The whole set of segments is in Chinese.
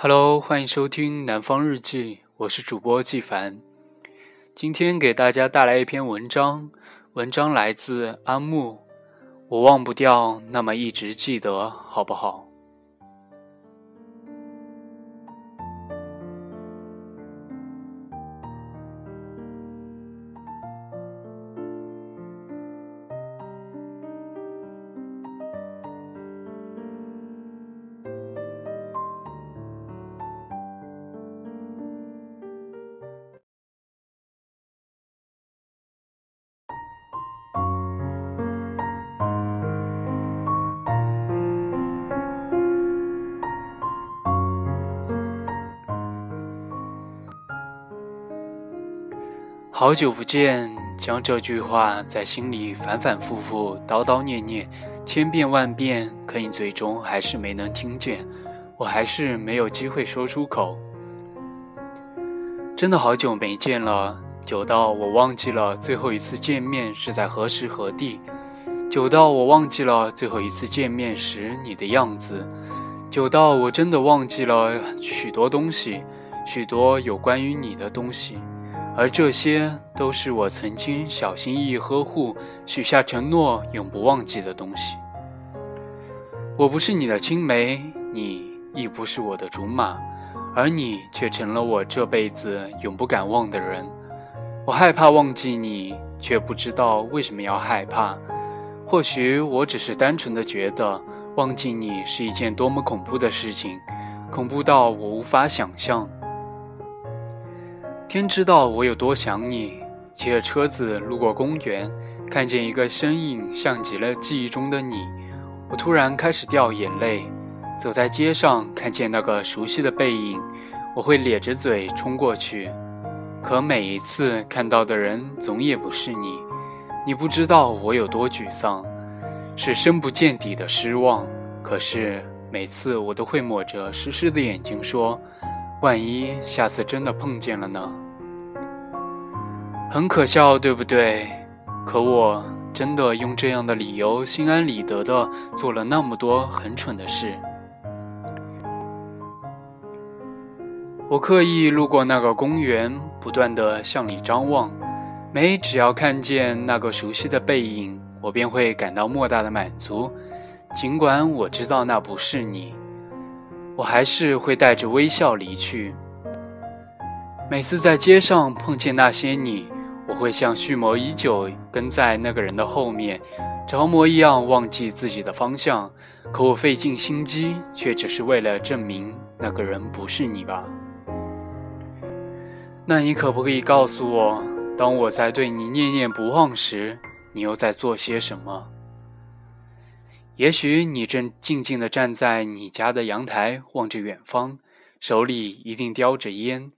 Hello，欢迎收听《南方日记》，我是主播纪凡。今天给大家带来一篇文章，文章来自阿木。我忘不掉，那么一直记得，好不好？好久不见，将这句话在心里反反复复叨叨念念，千遍万遍，可你最终还是没能听见，我还是没有机会说出口。真的好久没见了，久到我忘记了最后一次见面是在何时何地，久到我忘记了最后一次见面时你的样子，久到我真的忘记了许多东西，许多有关于你的东西。而这些都是我曾经小心翼翼呵护、许下承诺、永不忘记的东西。我不是你的青梅，你亦不是我的竹马，而你却成了我这辈子永不敢忘的人。我害怕忘记你，却不知道为什么要害怕。或许我只是单纯的觉得，忘记你是一件多么恐怖的事情，恐怖到我无法想象。天知道我有多想你。骑着车子路过公园，看见一个身影，像极了记忆中的你。我突然开始掉眼泪。走在街上，看见那个熟悉的背影，我会咧着嘴冲过去。可每一次看到的人，总也不是你。你不知道我有多沮丧，是深不见底的失望。可是每次我都会抹着湿湿的眼睛说。万一下次真的碰见了呢？很可笑，对不对？可我真的用这样的理由心安理得的做了那么多很蠢的事。我刻意路过那个公园，不断的向里张望，每只要看见那个熟悉的背影，我便会感到莫大的满足，尽管我知道那不是你。我还是会带着微笑离去。每次在街上碰见那些你，我会像蓄谋已久跟在那个人的后面，着魔一样忘记自己的方向。可我费尽心机，却只是为了证明那个人不是你吧？那你可不可以告诉我，当我在对你念念不忘时，你又在做些什么？也许你正静静地站在你家的阳台，望着远方，手里一定叼着烟，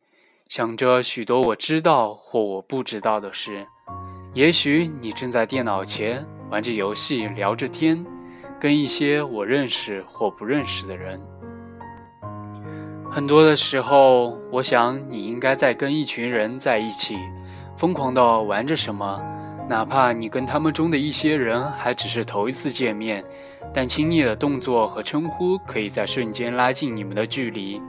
想着许多我知道或我不知道的事。也许你正在电脑前玩着游戏，聊着天，跟一些我认识或不认识的人。很多的时候，我想你应该在跟一群人在一起，疯狂地玩着什么。哪怕你跟他们中的一些人还只是头一次见面，但亲昵的动作和称呼可以在瞬间拉近你们的距离。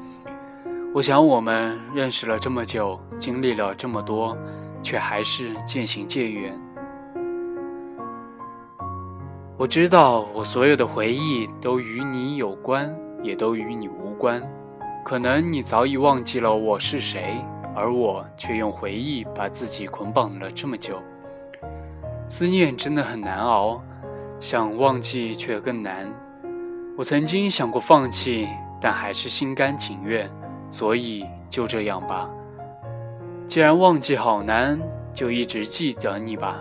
我想我们认识了这么久，经历了这么多，却还是渐行渐远。我知道我所有的回忆都与你有关，也都与你无关。可能你早已忘记了我是谁，而我却用回忆把自己捆绑了这么久。思念真的很难熬，想忘记却更难。我曾经想过放弃，但还是心甘情愿。所以就这样吧。既然忘记好难，就一直记得你吧。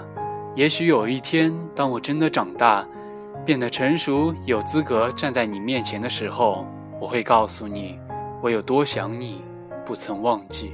也许有一天，当我真的长大，变得成熟，有资格站在你面前的时候，我会告诉你，我有多想你，不曾忘记。